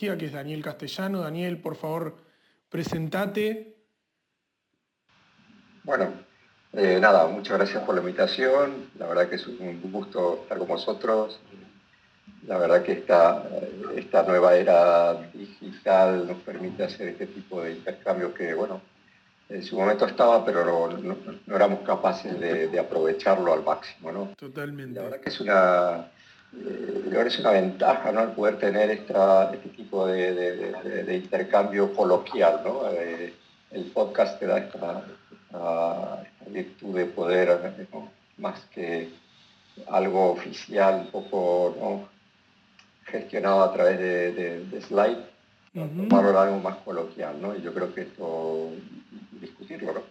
que es Daniel Castellano. Daniel, por favor, presentate. Bueno, eh, nada, muchas gracias por la invitación. La verdad que es un gusto estar con vosotros. La verdad que esta, esta nueva era digital nos permite hacer este tipo de intercambios que, bueno, en su momento estaba, pero no, éramos capaces de, aprovecharlo al máximo, ¿no? Totalmente. La verdad que es una, eh, es una ventaja, ¿no? El poder tener esta, este tipo de, intercambio coloquial, ¿no? Eh, el podcast te da esta, virtud de poder, más que algo oficial, un poco gestionado a través de, slide, tomarlo algo más coloquial, ¿no? Y yo creo que esto discutirlo, ¿no?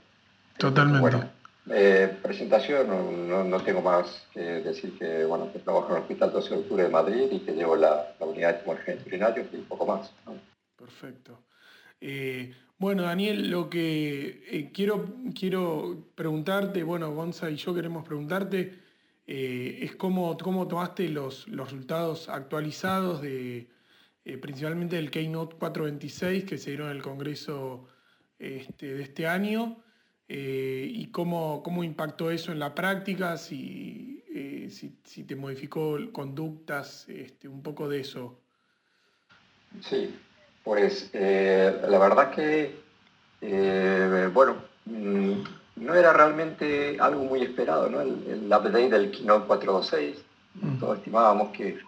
Totalmente. Eh, presentación, no, tengo más que decir que, bueno, que trabajo en el Hospital 12 de Octubre de Madrid y que llevo la, unidad de tumores urinarios y un poco más. Perfecto. Eh, bueno, Daniel, lo que eh, quiero, quiero preguntarte, bueno, Gonza y yo queremos preguntarte, es cómo, cómo tomaste los, los resultados actualizados de principalmente del Keynote 426 que se dieron en el Congreso este, de este año eh, y cómo, cómo, impactó eso en la práctica, si, eh, si, te modificó conductas, este, un poco de eso. Sí, pues eh, la verdad que, bueno, mm, no era realmente algo muy esperado, ¿no? El, el update del Keynote 426, todos estimábamos que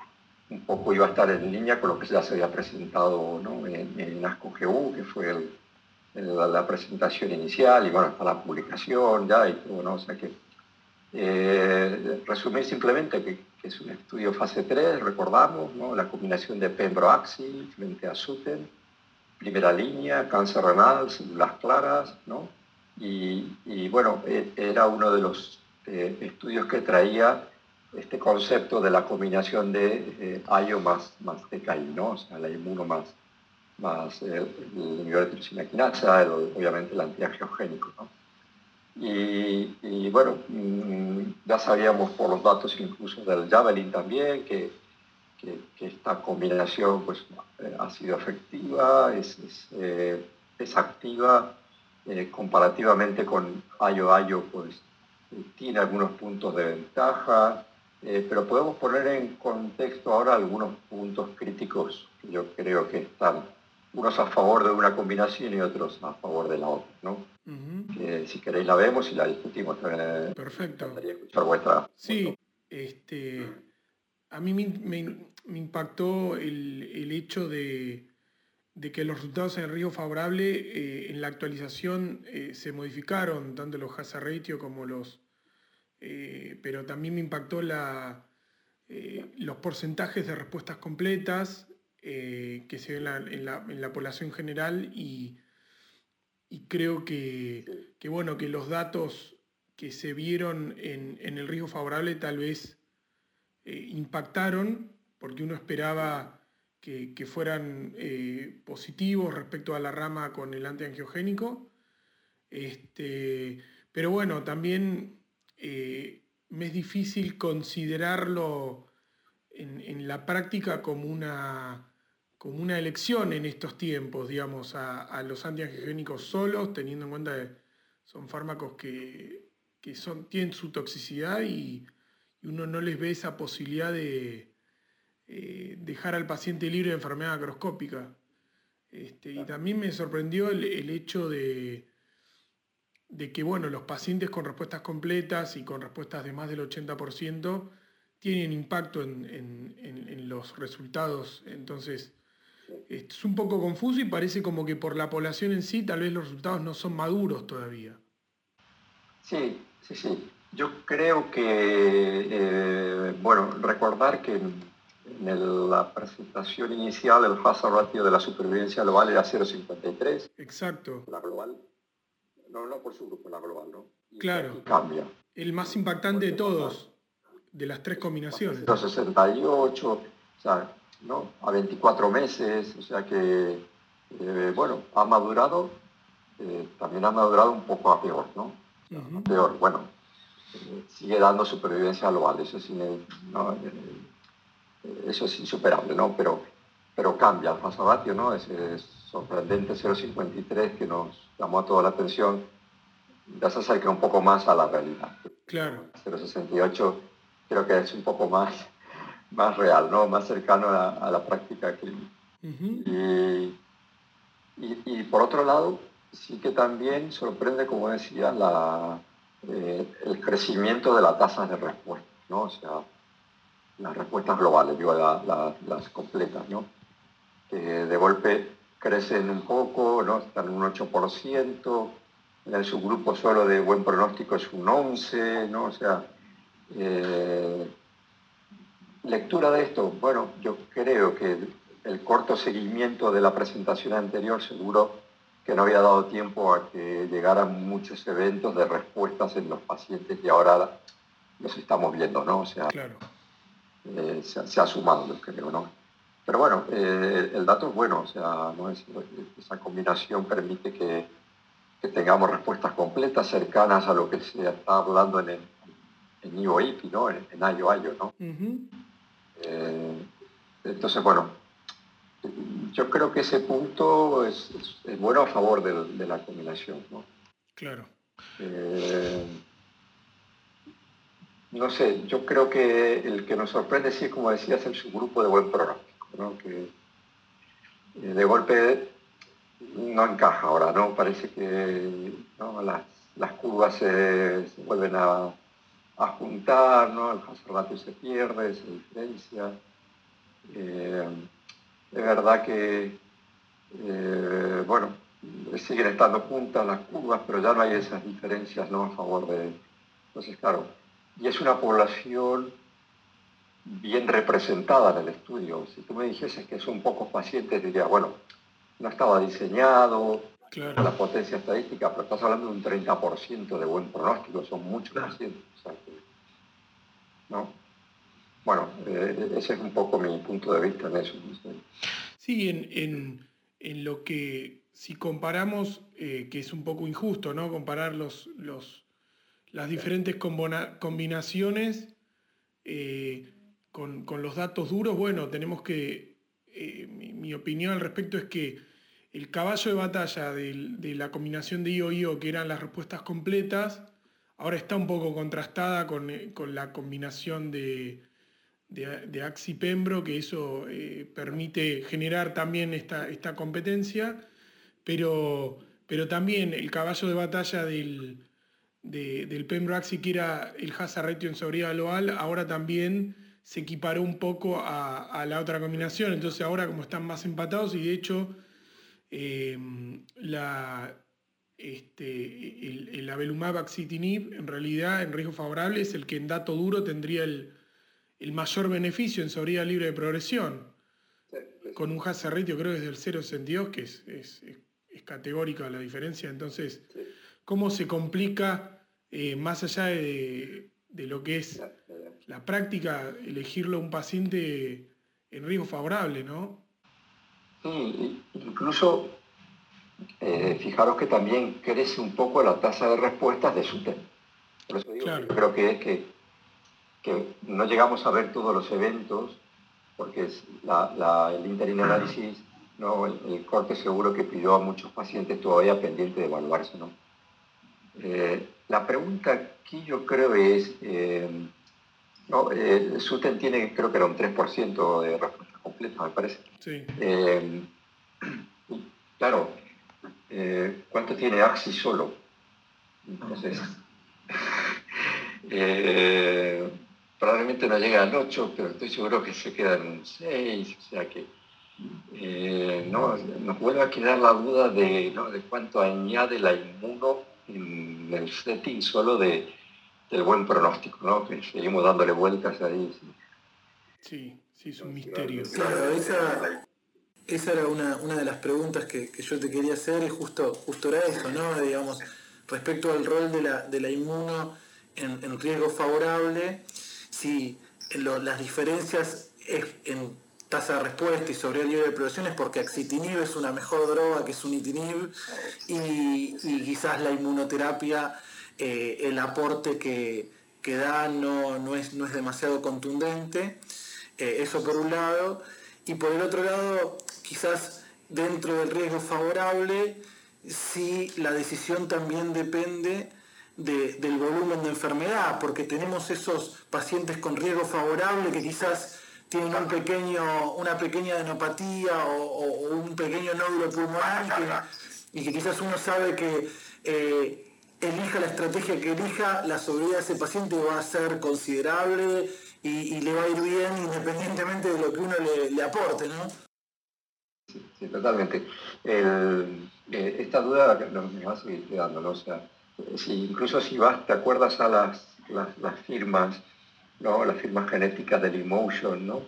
un poco iba a estar en línea con lo que ya se había presentado ¿no? en, en ASCO-GU, que fue el, la, presentación inicial y bueno, hasta la publicación ya y todo, ¿no? O sea que eh, resumir simplemente que, es un estudio fase 3, recordamos, ¿no? La combinación de Pembroaxi frente a Suten, primera línea, cáncer renal, células claras, ¿no? Y, y bueno, e, era uno de los eh, estudios que traía este concepto de la combinación de eh, IO más, más TKI, ¿no? O sea, la inmuno más, más el, nivel de tirosina quinasa, obviamente el antiangiogénico. ¿no? Y, bueno, mm, ya sabíamos por los datos incluso del Javelin también que, que, esta combinación pues, eh, ha sido efectiva, es, es, eh, activa eh, comparativamente con Ayo-Ayo, pues tiene algunos puntos de ventaja, pero podemos poner en contexto ahora algunos puntos críticos que yo creo que están unos a favor de una combinación y otros a favor de la otra, ¿no? que si queréis la vemos y la discutimos también. Perfecto. Escuchar sí, este, a mí me, impactó el, hecho de, que los resultados en el río favorable eh, en la actualización eh, se modificaron, tanto los hazard ratio como los... Eh, pero también me impactó la, los porcentajes de respuestas completas eh, que se ve en la, población general y, creo que, bueno, que los datos que se vieron en, el riesgo favorable tal vez eh, impactaron, porque uno esperaba que, fueran eh, positivos respecto a la rama con el antiangiogénico. Este, pero bueno, también me es difícil considerarlo en, la práctica como una, como una elección en estos tiempos, digamos, a, los antiangiogénicos solos, teniendo en cuenta que son fármacos que, son, tienen su toxicidad y, uno no les ve esa posibilidad de eh, dejar al paciente libre de enfermedad acroscópica. Este, y también me sorprendió el, hecho de, de, que bueno, los pacientes con respuestas completas y con respuestas de más del 80% tienen impacto en, en los resultados. Entonces, es un poco confuso y parece como que por la población en sí tal vez los resultados no son maduros todavía. Sí, sí, sí. Yo creo que, eh, bueno, recordar que en, la presentación inicial el hazard ratio de la supervivencia global era 0,53. Exacto. La global. No, no por su grupo, la global, ¿no? claro. cambia. El más impactante de todos, de las tres combinaciones. 0,68, o sea, a 24 meses, o sea que, eh, bueno, ha madurado, eh, también ha madurado un poco a peor, ¿no? Peor, bueno, eh, sigue dando supervivencia global, eso sí, eso es insuperable, ¿no? Pero, pero cambia el ratio, ¿no? Ese sorprendente 0,53 que nos llamó toda la atención, ya se acerca un poco más a la realidad. Claro. 0,68 creo que es un poco más, más real, ¿no? Más cercano a, la práctica clínica. y, y, por otro lado, sí que también sorprende, como decía, la, eh, el crecimiento de la tasa de respuesta, ¿no? O sea, las respuestas globales, digo, las completas, ¿no? Que de golpe crecen un poco, ¿no? Están un 8%, en el subgrupo solo de buen pronóstico es un 11%, ¿no? O sea, eh, lectura de esto, bueno, yo creo que el corto seguimiento de la presentación anterior seguro que no había dado tiempo a que llegaran muchos eventos de respuestas en los pacientes y ahora los estamos viendo, ¿no? O sea, eh, se, ha sumado, creo, ¿no? Pero bueno, eh, el dato es bueno, o sea, ¿no? esa combinación permite que, que, tengamos respuestas completas, cercanas a lo que se está hablando en, el, en IOIPI, ¿no? En, en IOIO, ¿no? Eh, entonces, bueno, yo creo que ese punto es, bueno a favor de, la combinación. ¿no? Claro. Eh, no sé, yo creo que el que nos sorprende, sí, como decías, es el subgrupo de buen pronóstico, ¿no? que eh, de golpe no encaja ahora, ¿no? Parece que las, curvas se, vuelven a, juntar, ¿no? El hazard se pierde, se diferencia. Eh, es verdad que, eh, bueno, siguen estando juntas las curvas, pero ya no hay esas diferencias ¿no? a favor de... Entonces, claro, y es una población bien representada en el estudio. Si tú me dijeses que son pocos pacientes, diría, bueno, no estaba diseñado la potencia estadística, pero estás hablando de un 30% de buen pronóstico, son muchos pacientes. ¿No? bueno, eh, ese es un poco mi punto de vista en eso. Sí, en, lo que si comparamos, eh, que es un poco injusto, ¿no? Comparar los, los, las diferentes combinaciones eh, con, los datos duros, bueno, tenemos que, mi, opinión al respecto es que el caballo de batalla de, la combinación de IO-IO, que eran las respuestas completas, ahora está un poco contrastada con la combinación de, de, de Axi Pembro, que eso eh, permite generar también esta, esta competencia, pero, pero también el caballo de batalla del, del Pembro Axi, que era el hazard ratio en sobriedad global, ahora también se equiparó un poco a, la otra combinación. Entonces ahora como están más empatados y de hecho em, la, este, el, el Avelumab Axitinib en realidad en riesgo favorable es el que en dato duro tendría el, el mayor beneficio en sobriedad libre de progresión. Con un hazard ratio creo que es del 0,62, que es, es, es, categórica la diferencia. Entonces, ¿cómo se complica, eh, más allá de, lo que es la práctica, elegirlo a un paciente en riesgo favorable, ¿no? Sí, incluso eh, fijaros que también crece un poco la tasa de respuestas de su Por eso digo, creo que es que que no llegamos a ver todos los eventos, porque es el interim análisis, ¿no? el, corte seguro que pidió a muchos pacientes todavía pendiente de evaluarse. ¿no? Eh, la pregunta aquí yo creo es, eh, ¿no? Eh, Suten tiene creo que era un 3% de respuesta completa, me parece. Sí. claro, ¿cuánto tiene Axi solo? Entonces, probablemente no llega al 8, pero estoy seguro que se queda en un 6, o sea que eh, no, nos vuelve a quedar la duda de, de cuánto añade la inmuno en el setting solo de, del buen pronóstico, ¿no? que seguimos dándole vueltas ahí. Sí, sí, es un misterio. Claro, esa, esa era una, una, de las preguntas que, yo te quería hacer y justo, justo era eso, ¿no? Digamos, respecto al rol de la, de la inmuno en, riesgo favorable si las diferencias en tasa de respuesta y sobre el nivel de producción es porque axitinib es una mejor droga que sunitinib y, y quizás la inmunoterapia, eh, el aporte que, que da no, no, es, no es demasiado contundente. Eh, eso por un lado. Y por el otro lado, quizás dentro del riesgo favorable, si la decisión también depende del volumen de enfermedad, porque tenemos esos pacientes con riesgo favorable que quizás tienen un pequeño, una pequeña adenopatía o, un pequeño nódulo pulmonar y que, quizás uno sabe que eh, elija la estrategia que elija, la sobriedad de ese paciente va a ser considerable y, le va a ir bien independientemente de lo que uno le, aporte, ¿no? Sí, totalmente. Eh, esta duda me va a seguir quedando, ¿no? O sea, si, incluso si vas, te acuerdas a las, las, firmas, ¿no? Las firmas genéticas del Emotion, ¿no?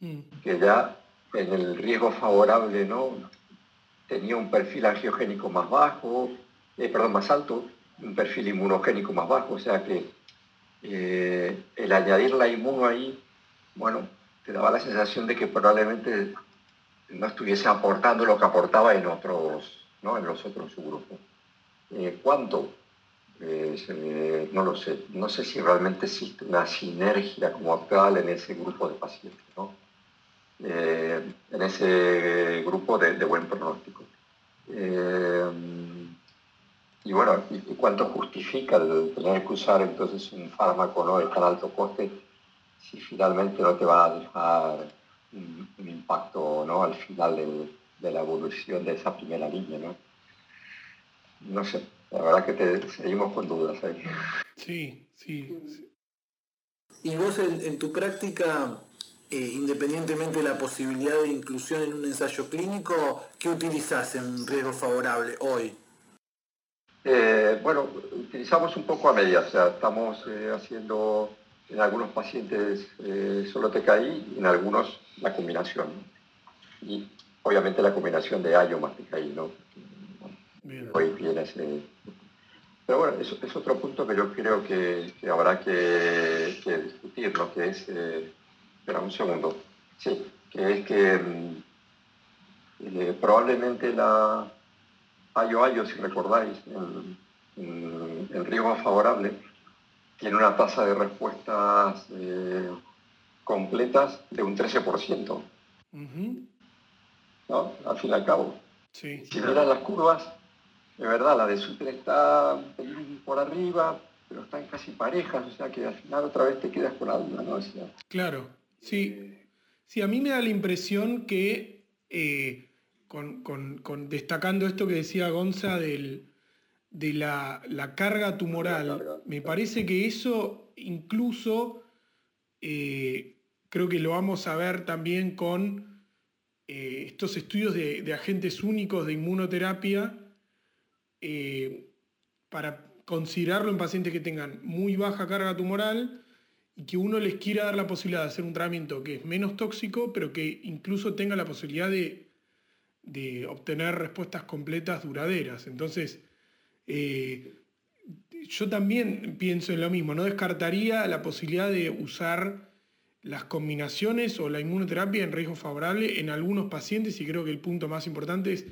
Mm. Que ya en el riesgo favorable, ¿no? Tenía un perfil angiogénico más bajo, eh, perdón, más alto, un perfil inmunogénico más bajo, o sea que eh, el añadir la inmuno ahí, bueno, te daba la sensación de que probablemente no estuviese aportando lo que aportaba en otros, ¿no? En los otros subgrupos. Eh, ¿Cuánto? Eh, no lo sé. No sé si realmente existe una sinergia como tal en ese grupo de pacientes, ¿no? en ese grupo de, de buen pronóstico. Y bueno, ¿y cuánto justifica el tener que usar entonces un fármaco ¿no? de tan alto coste si finalmente no te va a dejar un, impacto ¿no? al final de la evolución de esa primera línea? ¿no? no sé, la verdad que te, seguimos con dudas ahí. Sí, sí. Y vos en, tu práctica, eh, independientemente de la posibilidad de inclusión en un ensayo clínico, ¿qué utilizás en riesgo favorable hoy? Eh, bueno, utilizamos un poco a medias, o sea, estamos eh, haciendo en algunos pacientes eh, solo TKI y en algunos la combinación. Y obviamente la combinación de AYO más TKI, ¿no? hoy viene ese... Pero bueno, eso es otro punto que yo creo que, habrá que, discutir, lo que es... espera un segundo. Sí, que es que mm, probablemente la Ayo Ayo, si recordáis, el, riesgo favorable, tiene una tasa de respuestas eh, completas de un 13%. ¿No? Al fin y al cabo. Si miras las curvas, de verdad, la de Suter está por arriba, pero están casi parejas, o sea que al final otra vez te quedas con alguna, ¿no? claro, sí. Sí, a mí me da la impresión que eh, con, destacando esto que decía Gonza de la, carga tumoral. Me parece que eso incluso eh, creo que lo vamos a ver también con eh, estos estudios de, agentes únicos de inmunoterapia eh, para considerarlo en pacientes que tengan muy baja carga tumoral y que uno les quiera dar la posibilidad de hacer un tratamiento que es menos tóxico, pero que incluso tenga la posibilidad de de obtener respuestas completas duraderas. Entonces, eh, yo también pienso en lo mismo, no descartaría la posibilidad de usar las combinaciones o la inmunoterapia en riesgo favorable en algunos pacientes y creo que el punto más importante es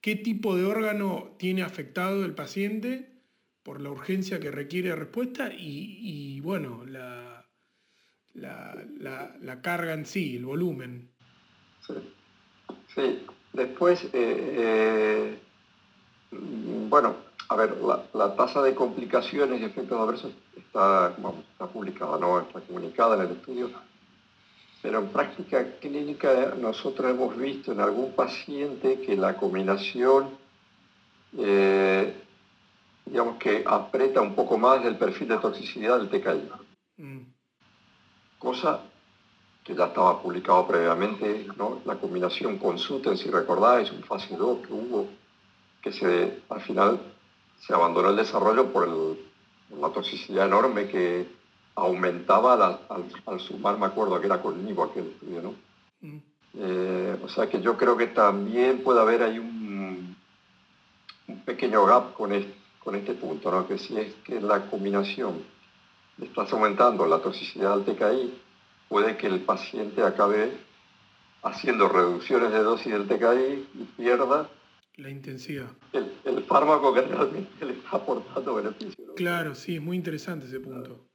qué tipo de órgano tiene afectado el paciente por la urgencia que requiere respuesta y, bueno, la, la, carga en sí, el volumen. Sí. sí. Después, eh, eh, bueno, a ver, la, tasa de complicaciones y efectos adversos está, está publicada, ¿no? Está comunicada en el estudio. Pero en práctica clínica nosotros hemos visto en algún paciente que la combinación, eh, digamos que aprieta un poco más del perfil de toxicidad del TKI. Mm. Cosa que ya estaba publicado previamente, ¿no? la combinación con Suten, si recordáis, un fase 2 que hubo, que se, al final se abandonó el desarrollo por la toxicidad enorme que aumentaba al, sumar, me acuerdo que era con Nivo aquel estudio, ¿no? Mm. Eh, o sea que yo creo que también puede haber ahí un, un pequeño gap con este, con este punto, ¿no? que si es que la combinación estás aumentando la toxicidad del TKI, puede que el paciente acabe haciendo reducciones de dosis del TKI y pierda la intensidad. El, fármaco que realmente le está aportando beneficio. Claro, sí, es muy interesante ese punto.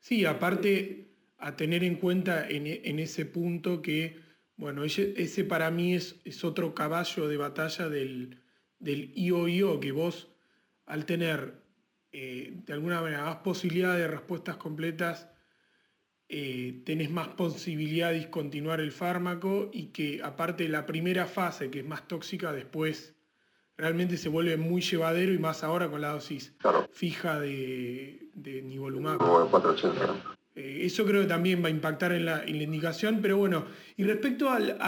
Sí, aparte, tener en cuenta en, ese punto que, bueno, ese, para mí es, es, otro caballo de batalla del, del IOIO, que vos al tener eh, de alguna manera más posibilidad de respuestas completas, eh, tenés más posibilidad de discontinuar el fármaco y que aparte de la primera fase, que es más tóxica, después realmente se vuelve muy llevadero y más ahora con la dosis fija de, de nivolumab. Eh, eso creo que también va a impactar en la, indicación, pero bueno, y respecto al,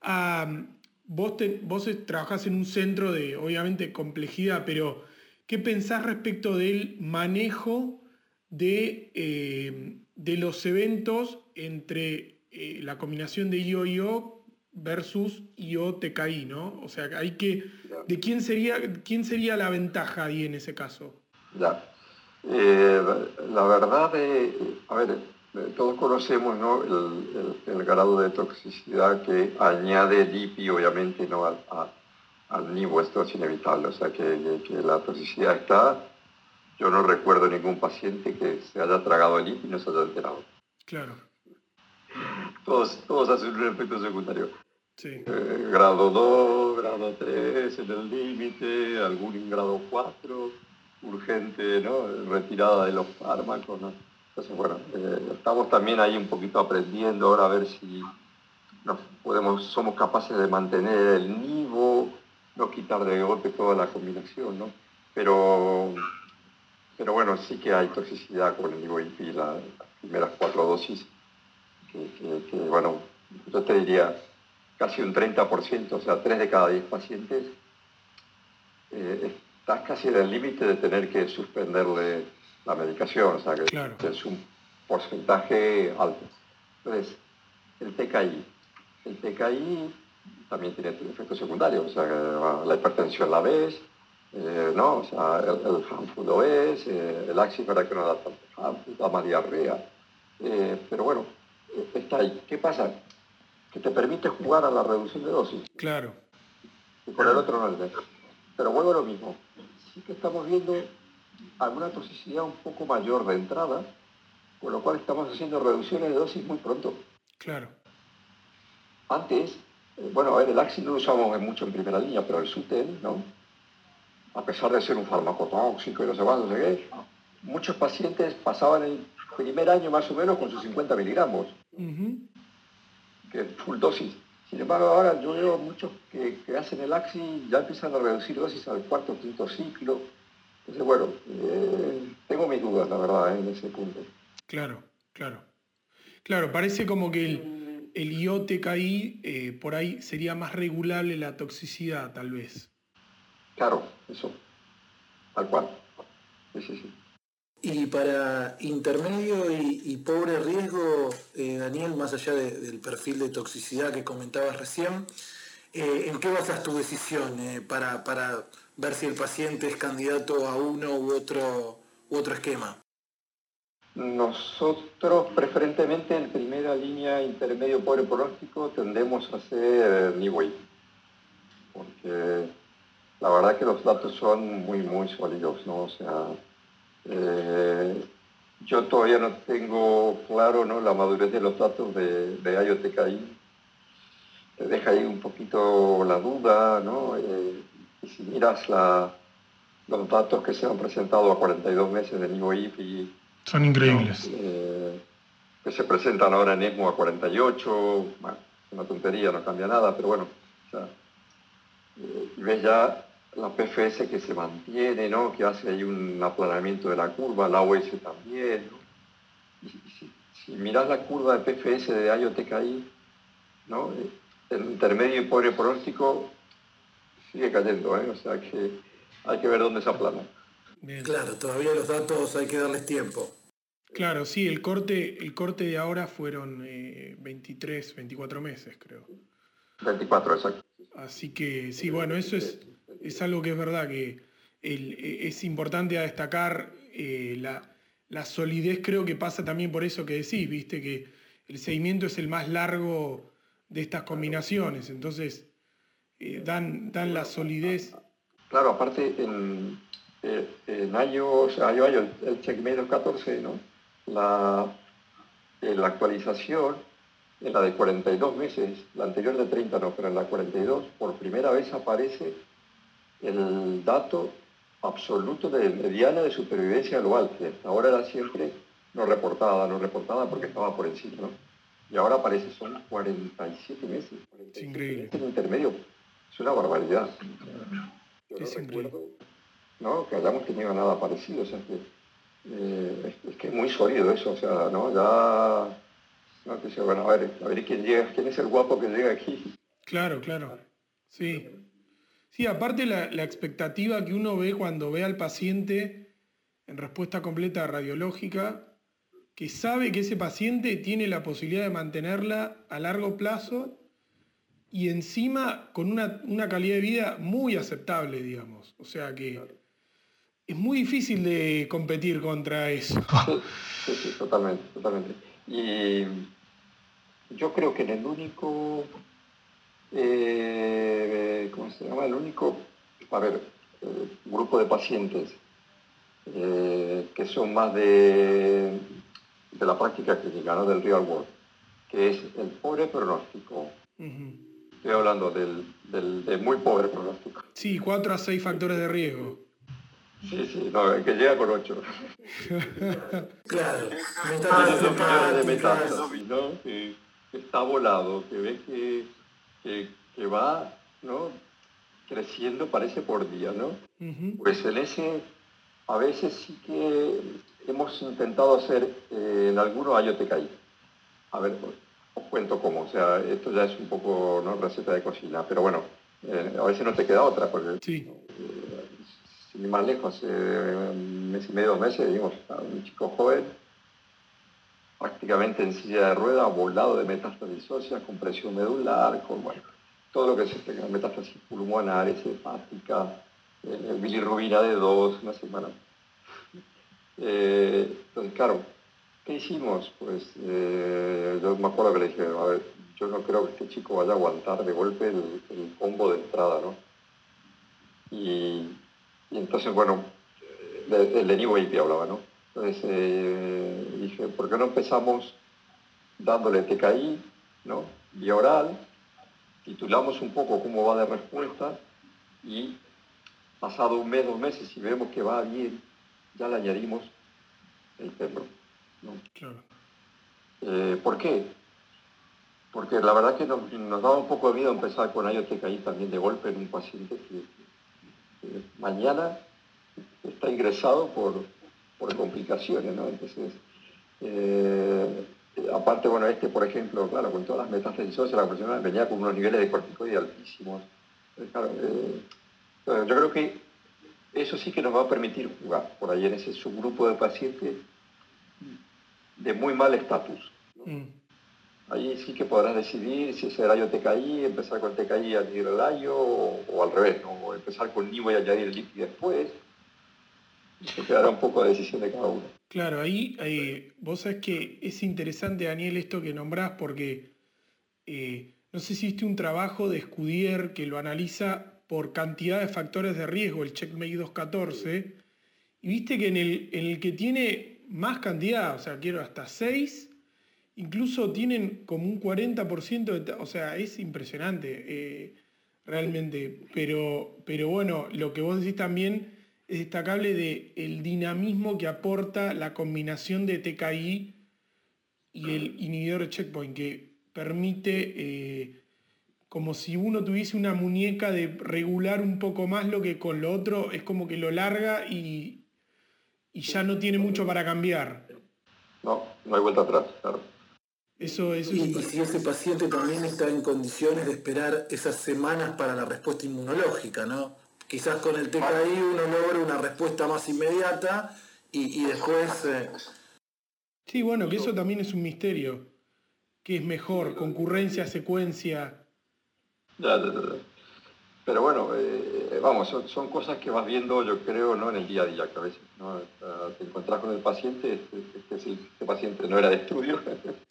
a, vos, vos trabajás en un centro de, obviamente, complejidad, pero ¿qué pensás respecto del manejo de, eh, de los eventos entre eh, la combinación de IO-IO versus IO-TKI, ¿no? O sea, hay que, ¿de quién sería, quién sería la ventaja ahí en ese caso? Ya. Eh, la verdad, a ver, todos conocemos ¿no? el, grado de toxicidad que añade el IPI, obviamente, ¿no? al, al NIVO, esto es inevitable, o sea que, que, la toxicidad está. Yo no recuerdo ningún paciente que se haya tragado el IPI y no se haya enterado. Claro. Todos, todos hacen un efecto secundario. Eh, grado 2, grado 3 en el límite, algún grado 4, urgente, ¿no? Retirada de los fármacos, ¿no? Entonces, bueno, eh, estamos también ahí un poquito aprendiendo ahora a ver si nos podemos, somos capaces de mantener el nivo, no quitar de golpe toda la combinación, ¿no? Pero, pero bueno, sí que hay toxicidad con el nivo y las primeras cuatro dosis, que bueno, yo te diría, casi un 30%, o sea, 3 de cada 10 pacientes, eh, estás casi en el límite de tener que suspenderle la medicación, o sea, que, es un porcentaje alto. Entonces, el TKI. El TKI también tiene efectos secundarios, o sea, la hipertensión la ves, eh, ¿no? O sea, el, el lo es, eh, el para que no da tanto hamfud, da más diarrea. pero bueno, está ahí. ¿Qué pasa? Que te permite jugar a la reducción de dosis. Claro. Y por el otro no le Pero vuelvo a lo mismo. Sí que estamos viendo alguna toxicidad un poco mayor de entrada, con lo cual estamos haciendo reducciones de dosis muy pronto. Claro. Antes, eh, bueno, a ver, el AXI no lo usamos mucho en primera línea, pero el SUTEN, ¿no? A pesar de ser un fármaco tóxico y no sé cuánto, no sé qué, muchos pacientes pasaban el primer año más o menos con sus 50 miligramos que full dosis. Sin embargo, ahora yo veo muchos que, hacen el AXI ya empiezan a reducir dosis al cuarto o quinto ciclo. Entonces, bueno, eh, tengo mis dudas, la verdad, en ese punto. Claro, claro. Claro, parece como que el, el IOTKI eh, por ahí sería más regulable la toxicidad, tal vez. Claro, eso. Tal cual. Sí, sí, sí. Y para intermedio y, pobre riesgo, eh, Daniel, más allá del perfil de toxicidad que comentabas recién, eh, ¿en qué basas tu decisión eh, para, para, ver si el paciente es candidato a uno u otro, u otro esquema? Nosotros preferentemente en primera línea intermedio pobre pronóstico tendemos a hacer NIWAY, porque la verdad que los datos son muy, muy sólidos, ¿no? O sea, eh, yo todavía no tengo claro ¿no? la madurez de los datos de, de IOTKI. Te deja ahí un poquito la duda, ¿no? Eh, y si miras los datos que se han presentado a 42 meses de NIVOIP y... Son increíbles. Eh, que se presentan ahora en ESMO a 48, una tontería, no cambia nada, pero bueno, y ves ya la PFS que se mantiene, ¿no? que hace ahí un aplanamiento de la curva, la OS también. si, miras la curva de PFS de IOTKI, ¿no? el intermedio y pobre pronóstico sigue cayendo, ¿eh? o sea que hay que ver dónde se aplana. Claro, todavía los datos hay que darles tiempo. Claro, sí, el corte, el corte de ahora fueron 23, eh, 24 meses, creo. 24, exacto. Así que sí, bueno, eso es es algo que es verdad que e, es importante a destacar eh, la, solidez, creo que pasa también por eso que decís, viste, que el seguimiento es el más largo de estas combinaciones, entonces eh, dan, dan la solidez. Claro, aparte en, eh, en iOS, el check menos 14, ¿no? La, la actualización, en la de 42 meses, la anterior de 30 no, pero en la 42, por primera vez aparece el dato absoluto de mediana de supervivencia global, que ahora era siempre no reportada, no reportada porque estaba por encima, ¿no? Y ahora aparece, son 47 meses. 47 increíble. Meses intermedio. Es una barbaridad. Yo Es no increíble. recuerdo ¿no? que hayamos tenido nada parecido. O sea, que, eh, es, es que es muy sólido eso. O sea, ¿no? Ya... No, que sea, bueno, a ver, a ver quién llega, quién es el guapo que llega aquí. Claro, claro. Sí. Sí, aparte la, la expectativa que uno ve cuando ve al paciente en respuesta completa radiológica, que sabe que ese paciente tiene la posibilidad de mantenerla a largo plazo y encima con una, una calidad de vida muy aceptable, digamos. O sea que es muy difícil de competir contra eso. Sí, sí, totalmente, totalmente. Y yo creo que en el único, eh, ¿cómo se llama? El único, a ver, eh, grupo de pacientes eh, que son más de, de la práctica clínica, ¿no? del real world, que es el pobre pronóstico. Estoy hablando del, del, de muy pobre pronóstico. Sí, cuatro a seis factores de riesgo. Sí, sí, no, el que llega con ocho. Claro, millones de metástasis, metástasis, ¿no? Que, que está volado, que ves que, que, que va, ¿no? Creciendo, parece por día, ¿no? Pues en ese, a veces sí que hemos intentado hacer eh, en algunos IoTKI. A ver, os- os cuento cómo, o sea, esto ya es un poco, ¿no? Receta de cocina, pero bueno, eh, a veces no te queda otra, porque Sí, sin ir más lejos, hace un mes y medio, dos meses, vimos a un chico joven, prácticamente en silla de rueda, volado de metástasis óseas, con presión medular, con bueno, todo lo que se tenga, metástasis pulmonares, hepática, eh, bilirrubina de dos, una semana. Eh, entonces, claro, ¿qué hicimos? Pues eh, yo me acuerdo que le dije, a ver, yo no creo que este chico vaya a aguantar de golpe el, el combo de entrada, ¿no? Y, entonces, bueno, de- el Lenivo IP hablaba, ¿no? Entonces eh, dije, ¿por qué no empezamos dándole TKI, ¿no? Vía oral, titulamos un poco cómo va de respuesta y pasado un mes, dos meses, si vemos que va bien, ya le añadimos el claro. Eh, ¿Por qué? Porque la verdad que nos, nos daba un poco de miedo empezar con IoTKI también de golpe en un paciente que, que mañana está ingresado por, por complicaciones, ¿no? Entonces, eh, aparte, bueno, este, por ejemplo, claro, con todas las metástasis óseas, la persona venía con unos niveles de corticoide altísimos. Eh, claro, eh, yo creo que eso sí que nos va a permitir jugar por ahí en ese subgrupo de pacientes de muy mal estatus. Mm. Ahí sí que podrás decidir si hacer ayo TKI, empezar con TKI y añadir el ayo, o, o al revés, ¿no? o empezar con Nivo y añadir el líquido después. Eso quedará un poco de decisión de cada uno. Claro, ahí, ahí vos sabés que es interesante, Daniel, esto que nombrás, porque eh, no sé si viste un trabajo de Scudier que lo analiza por cantidad de factores de riesgo, el Checkmate 214, y viste que en el, en el que tiene más cantidad, o sea, quiero hasta 6, incluso tienen como un 40% de... O sea, es impresionante eh, realmente. Pero, pero bueno, lo que vos decís también es destacable de el dinamismo que aporta la combinación de TKI y el inhibidor de checkpoint, que permite, eh, como si uno tuviese una muñeca de regular un poco más lo que con lo otro es como que lo larga y, y ya no tiene mucho para cambiar. No, no hay vuelta atrás, claro. Eso, eso es Y, si ese paciente también está en condiciones de esperar esas semanas para la respuesta inmunológica, ¿no? Quizás con el TKI uno logra una respuesta más inmediata y, y después... eh, Sí, bueno, que eso también es un misterio. ¿Qué es mejor? ¿Concurrencia, secuencia? Ya, ya, ya, ya. Pero bueno, eh, vamos, son, son cosas que vas viendo, yo creo, ¿no? en el día a día, que a veces ¿no? Ah, te encontrás con el paciente, este, este, este paciente no era de estudio,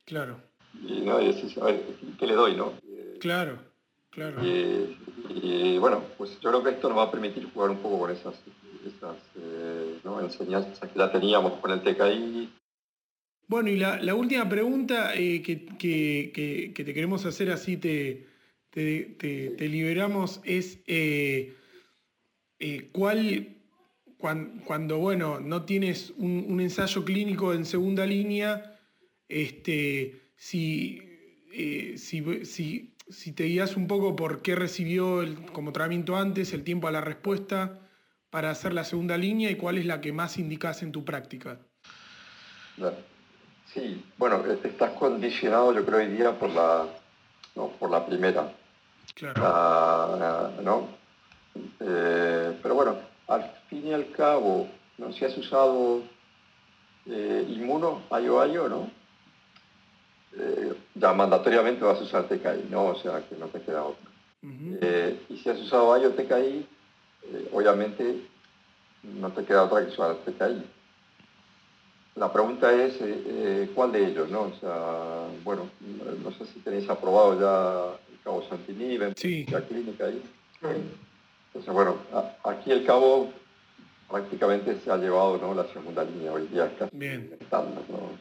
Claro, y, ¿no? y decís, a ver, ¿qué le doy? no? Eh, claro, claro. Y, y, bueno, pues yo creo que esto nos va a permitir jugar un poco con esas, esas eh, ¿no? enseñanzas que ya teníamos con el TKI. Bueno, y la, última pregunta eh, que, te queremos hacer, así te, te, liberamos, es eh, cuál, cuando, bueno, no tienes un, ensayo clínico en segunda línea, este, si, si, si, te guías un poco por qué recibió el, como tratamiento antes, el tiempo a la respuesta para hacer la segunda línea y cuál es la que más indicas en tu práctica. Sí, bueno, eh, estás condicionado yo creo hoy día por la, por la primera. Claro. ¿no? Eh, pero bueno, al fin y al cabo, ¿no? si has usado eh, inmuno, ayo ayo, ¿no? Ya mandatoriamente vas a usar TKI, ¿no? O sea, que no te queda otra. y si has usado ayo TKI, obviamente no te queda otra que usar TKI. La pregunta es, eh, eh, ¿cuál de ellos? ¿no? O sea, bueno, no sé si tenéis aprobado ya el cabo Santinive, sí. la clínica ahí. Entonces, bueno, aquí el cabo prácticamente se ha llevado ¿no? la segunda línea hoy día casi Bien. estándar, ¿no?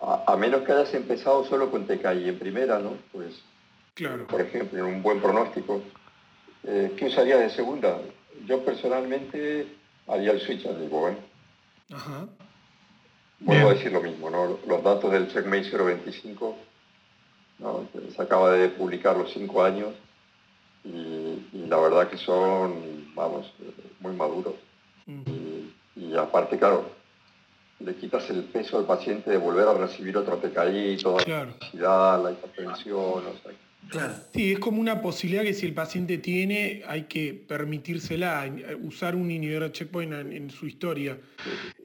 A, menos que hayas empezado solo con TKI en primera, ¿no? Pues, claro. por ejemplo, en un buen pronóstico, eh, ¿qué usarías de segunda? Yo personalmente haría el switch al digo, ¿eh? Ajá. Vuelvo a decir lo mismo, ¿no? Los datos del Checkmate 025, ¿no? se acaba de publicar los cinco años y, la verdad que son, vamos, muy maduros. y, aparte, claro, le quitas el peso al paciente de volver a recibir otro TKI, toda la necesidad, la hipertensión, o sea, Claro. Sí, es como una posibilidad que si el paciente tiene, hay que permitírsela, usar un inhibidor checkpoint en, su historia.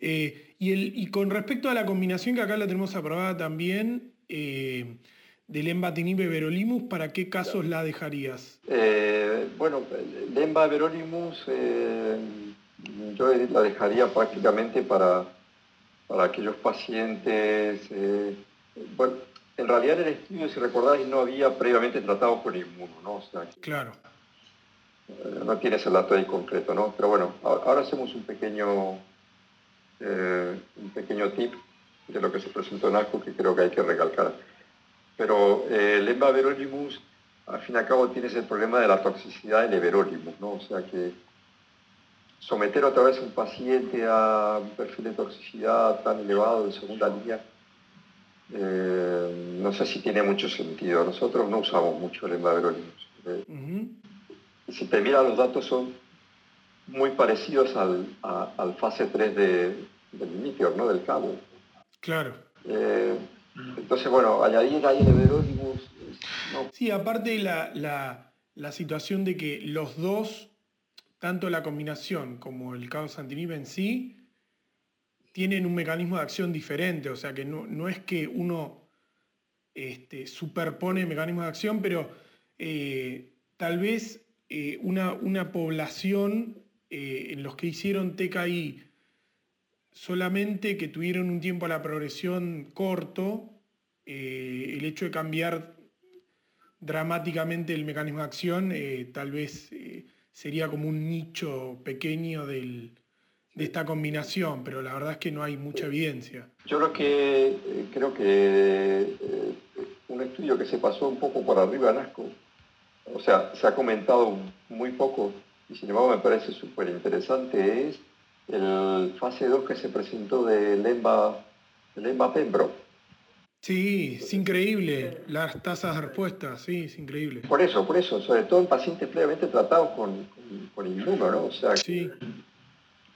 Eh, y, el, y con respecto a la combinación que acá la tenemos aprobada también, eh, del embatinib verolimus, ¿para qué casos la dejarías? Eh, bueno, lemba verolimus yo la dejaría prácticamente para, para aquellos pacientes, bueno, en realidad en el estudio, si recordáis, no había previamente tratado con inmuno, ¿no? O sea, claro. Eh, no tienes el dato ahí concreto, ¿no? Pero bueno, ahora hacemos un pequeño, eh, un pequeño tip de lo que se presentó en ASCO que creo que hay que recalcar. Pero eh, el verolimus, al fin y al cabo, tienes el problema de la toxicidad del everolimus, ¿no? O sea que someter otra vez a un paciente a un perfil de toxicidad tan elevado de segunda línea eh, no sé si tiene mucho sentido. Nosotros no usamos mucho el envaverolimus. Eh, Si te miras los datos son muy parecidos al, fase 3 de, del Meteor, ¿no? Del cabo. Claro. Eh, entonces, bueno, añadir ahí el. Sí, aparte la, la, situación de que los dos, tanto la combinación como el cabo santinib en sí, tienen un mecanismo de acción diferente, o sea que no, es que uno este, superpone mecanismos de acción, pero eh, tal vez eh, una, una, población eh, en los que hicieron TKI solamente que tuvieron un tiempo a la progresión corto, el hecho de cambiar dramáticamente el mecanismo de acción tal vez sería como un nicho pequeño del, de esta combinación, pero la verdad es que no hay mucha evidencia. Yo creo que, eh, creo que eh, un estudio que se pasó un poco por arriba en ASCO, o sea, se ha comentado muy poco y sin embargo me parece súper interesante, es el fase 2 que se presentó de Lemba, Lemba Pembro. Sí, es increíble las tasas de respuesta, sí, es increíble. Por eso, por eso, sobre todo en pacientes previamente tratados con, con, inmuno, ¿no? O sea, sí.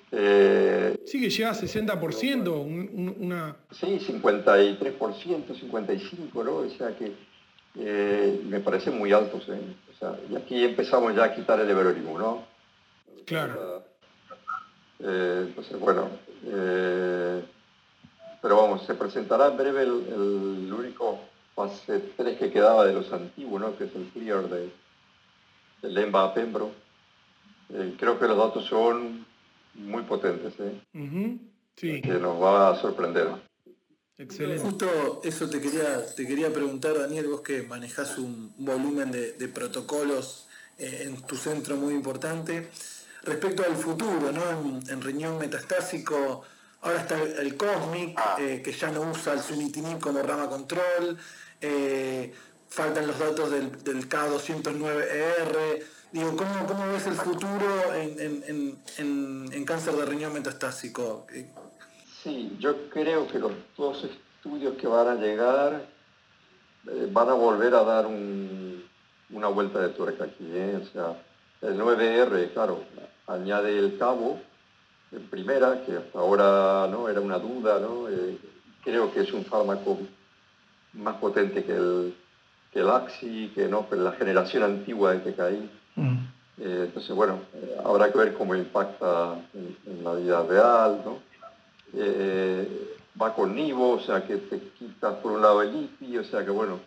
Eh, sí, que llega a 60%, una... Sí, 53%, 55%, ¿no? O sea que eh, me parece muy altos, ¿eh? O sea, y aquí empezamos ya a quitar el everolimus, ¿no? Claro. Eh, entonces, bueno, pero vamos, se presentará en breve el, único fase 3 que quedaba de los antiguos, ¿no? Que es el clear de, del EMBA a Pembro. creo que los datos son muy potentes, ¿eh? sí. que nos va a sorprender. Excelente. Justo eso te quería, te quería preguntar, Daniel, vos que manejás un volumen de, protocolos eh, en tu centro muy importante. Respecto al futuro, ¿no? En, riñón metastásico, Ahora está el, Cosmic, ah. eh, que ya no usa el Sunitinib como rama control. Eh, faltan los datos del, K209ER. Digo, ¿cómo, ves el futuro en, cáncer de riñón metastásico? Sí, yo creo que los dos estudios que van a llegar eh, van a volver a dar una vuelta de tuerca aquí. O sea, el 9R, claro, añade el cabo en primera, que hasta ahora no era una duda, ¿no? Eh, creo que es un fármaco más potente que el, que el AXI, que no, la generación antigua de TKI. Mm. Eh, entonces, bueno, eh, habrá que ver cómo impacta en, la vida real, ¿no? va con NIVO, o sea que te quitas por un lado el IPI, o sea que bueno,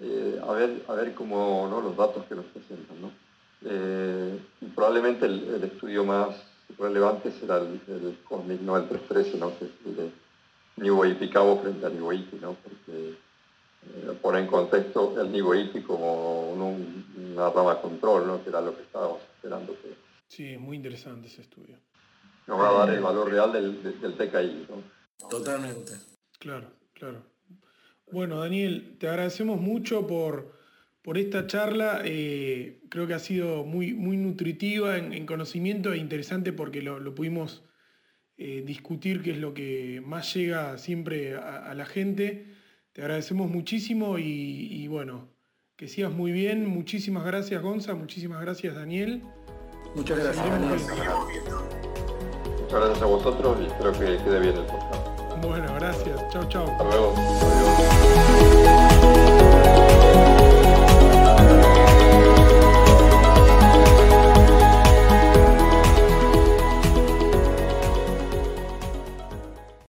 a, ver, a ver cómo ¿no? los datos que nos presentan, ¿no? y probablemente el estudio más relevante será el, el cómic, ¿no? El 313, ¿no? Que es el de Niboipi Cabo frente a Niboipi, ¿no? Porque eh, pone en contexto el Niboipi como una rama control, ¿no? Que era lo que estábamos esperando. Que sí, es muy interesante ese estudio. Nos va a dar el valor real del, del TKI, ¿no? Totalmente. Claro, claro. Bueno, Daniel, te agradecemos mucho por por esta charla. Eh, creo que ha sido muy, muy nutritiva en, conocimiento e interesante porque lo, pudimos eh, discutir, que es lo que más llega siempre a, la gente. Te agradecemos muchísimo y, bueno, que sigas muy bien. Muchísimas gracias, Gonza. Muchísimas gracias, Daniel. Muchas gracias. Muchas gracias a vosotros y espero que quede bien el podcast. Bueno, gracias. Chao, chao. Hasta luego.